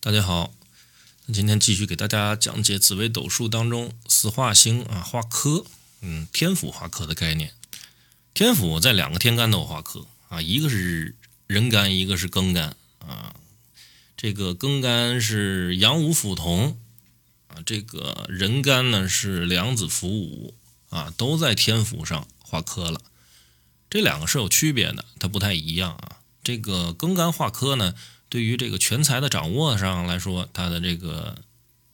大家好，今天继续给大家讲解紫微斗数当中四化星啊化科，嗯，天府化科的概念。天府在两个天干都有化科啊，一个是壬干，一个是庚干啊。这个庚干是阳五辅同啊，这个壬干呢是两子辅午啊，都在天府上化科了。这两个是有区别的，它不太一样啊。这个庚干化科呢。对于这个全才的掌握上来说，它的这个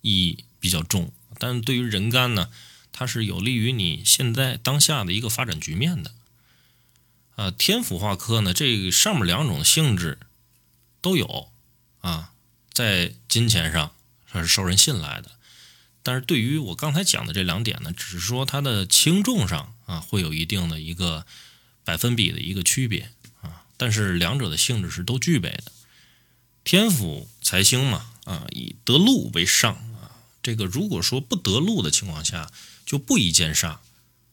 意义比较重。但对于人干呢，它是有利于你现在当下的一个发展局面的。啊，天府化科呢，这上面两种性质都有啊，在金钱上它是受人信赖的。但是对于我刚才讲的这两点呢，只是说它的轻重上啊，会有一定的一个百分比的一个区别啊。但是两者的性质是都具备的。天府财星嘛，啊，以得禄为上啊。这个如果说不得禄的情况下，就不宜见煞，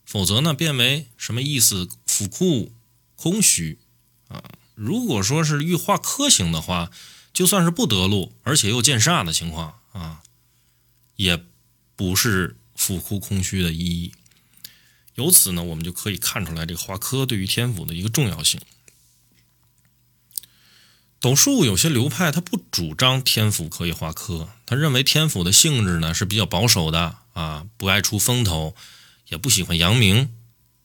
否则呢，变为什么意思？府库空虚啊。如果说是欲化科星的话，就算是不得禄，而且又见煞的情况啊，也不是府库空虚的意义。由此呢，我们就可以看出来这个化科对于天府的一个重要性。斗数有些流派，他不主张天府可以化科，他认为天府的性质呢是比较保守的啊，不爱出风头，也不喜欢扬名。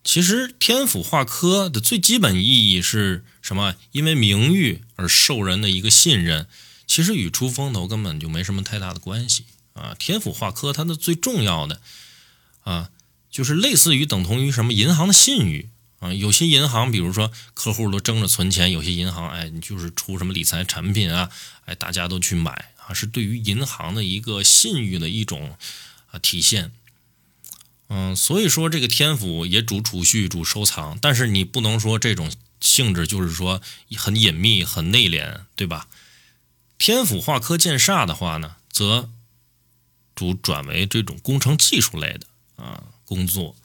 其实天府化科的最基本意义是什么？因为名誉而受人的一个信任，其实与出风头根本就没什么太大的关系啊。天府化科它的最重要的啊，就是类似于等同于什么银行的信誉。啊，有些银行，比如说客户都争着存钱，有些银行，哎，你就是出什么理财产品啊，哎，大家都去买啊，是对于银行的一个信誉的一种啊体现。嗯，所以说这个天府也主储蓄、主收藏，但是你不能说这种性质就是说很隐秘、很内敛，对吧？天府化科建煞的话呢，则主转为这种工程技术类的啊工作。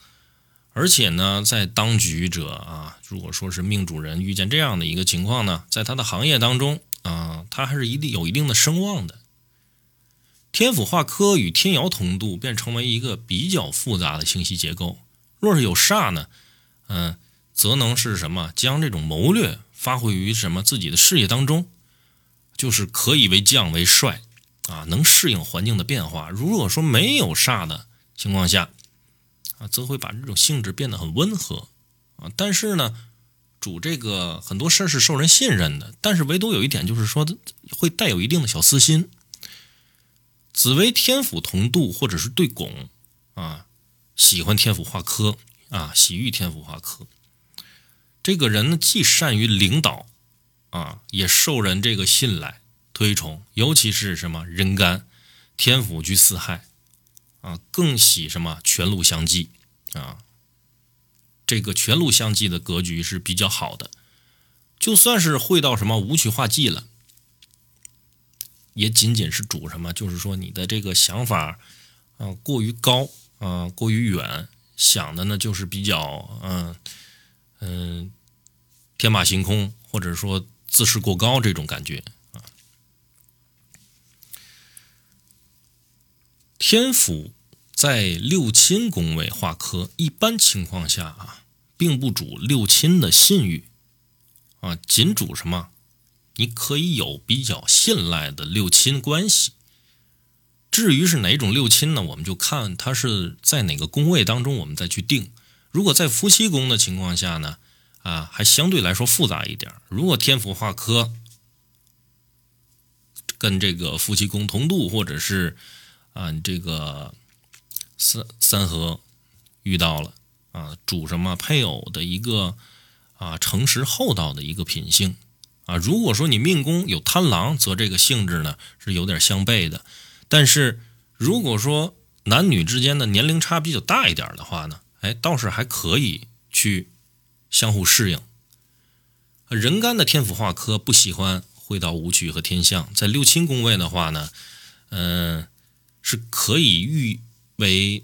而且呢，在当局者啊，如果说是命主人遇见这样的一个情况呢，在他的行业当中啊，他还是一定有一定的声望的。天府化科与天姚同度，便成为一个比较复杂的信息结构。若是有煞呢，嗯，则能是什么？将这种谋略发挥于什么自己的事业当中，就是可以为将为帅啊，能适应环境的变化。如果说没有煞的情况下，啊，则会把这种性质变得很温和，啊，但是呢，主这个很多事儿是受人信任的，但是唯独有一点就是说，会带有一定的小私心。紫微天府同度或者是对拱，啊，喜欢天府化科，啊，喜遇天府化科，这个人呢，既善于领导，啊，也受人这个信赖推崇，尤其是什么人干天府居四害。啊，更喜什么全禄相济啊？这个全禄相济的格局是比较好的，就算是会到什么武曲化忌了，也仅仅是主什么，就是说你的这个想法啊过于高啊过于远，想的呢就是比较嗯嗯天马行空，或者说自视过高这种感觉。天府在六亲宫位化科，一般情况下啊，并不主六亲的信誉啊，仅主什么？你可以有比较信赖的六亲关系。至于是哪种六亲呢？我们就看它是在哪个宫位当中，我们再去定。如果在夫妻宫的情况下呢，啊，还相对来说复杂一点。如果天府化科跟这个夫妻宫同度，或者是啊，你这个三三合遇到了啊，主什么配偶的一个啊诚实厚道的一个品性啊。如果说你命宫有贪狼，则这个性质呢是有点相悖的。但是如果说男女之间的年龄差比较大一点的话呢，哎，倒是还可以去相互适应。人干的天府化科不喜欢会到武曲和天相，在六亲宫位的话呢，嗯。是可以誉为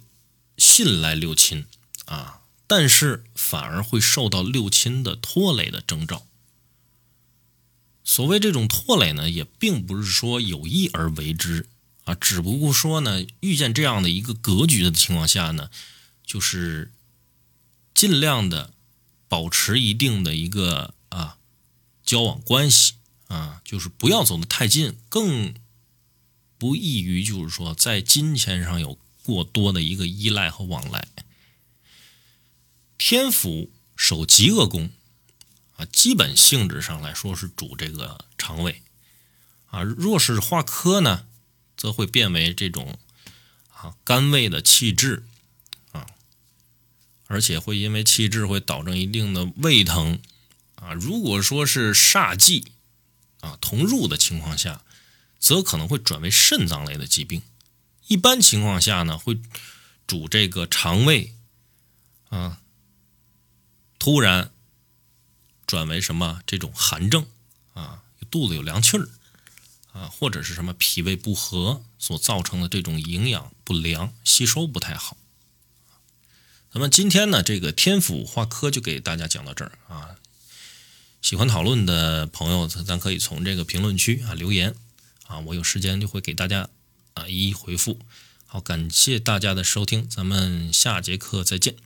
信赖六亲啊，但是反而会受到六亲的拖累的征兆。所谓这种拖累呢，也并不是说有意而为之啊，只不过说呢，遇见这样的一个格局的情况下呢，就是尽量的保持一定的一个啊交往关系啊，就是不要走得太近，更不易于就是说在金钱上有过多的一个依赖和往来。天府守极恶宫。啊，基本性质上来说是主这个肠胃，啊，若是化科呢，则会变为这种啊肝胃的气滞，啊，而且会因为气滞会导致一定的胃疼，啊，如果说是煞忌啊同入的情况下，则可能会转为肾脏类的疾病。一般情况下呢，会主这个肠胃，啊，突然。转为什么这种寒症啊，肚子有凉气儿啊，或者是什么脾胃不和所造成的这种营养不良、吸收不太好。那么今天呢，这个天府化科就给大家讲到这儿啊。喜欢讨论的朋友，咱可以从这个评论区啊留言啊，我有时间就会给大家啊一一回复。好，感谢大家的收听，咱们下节课再见。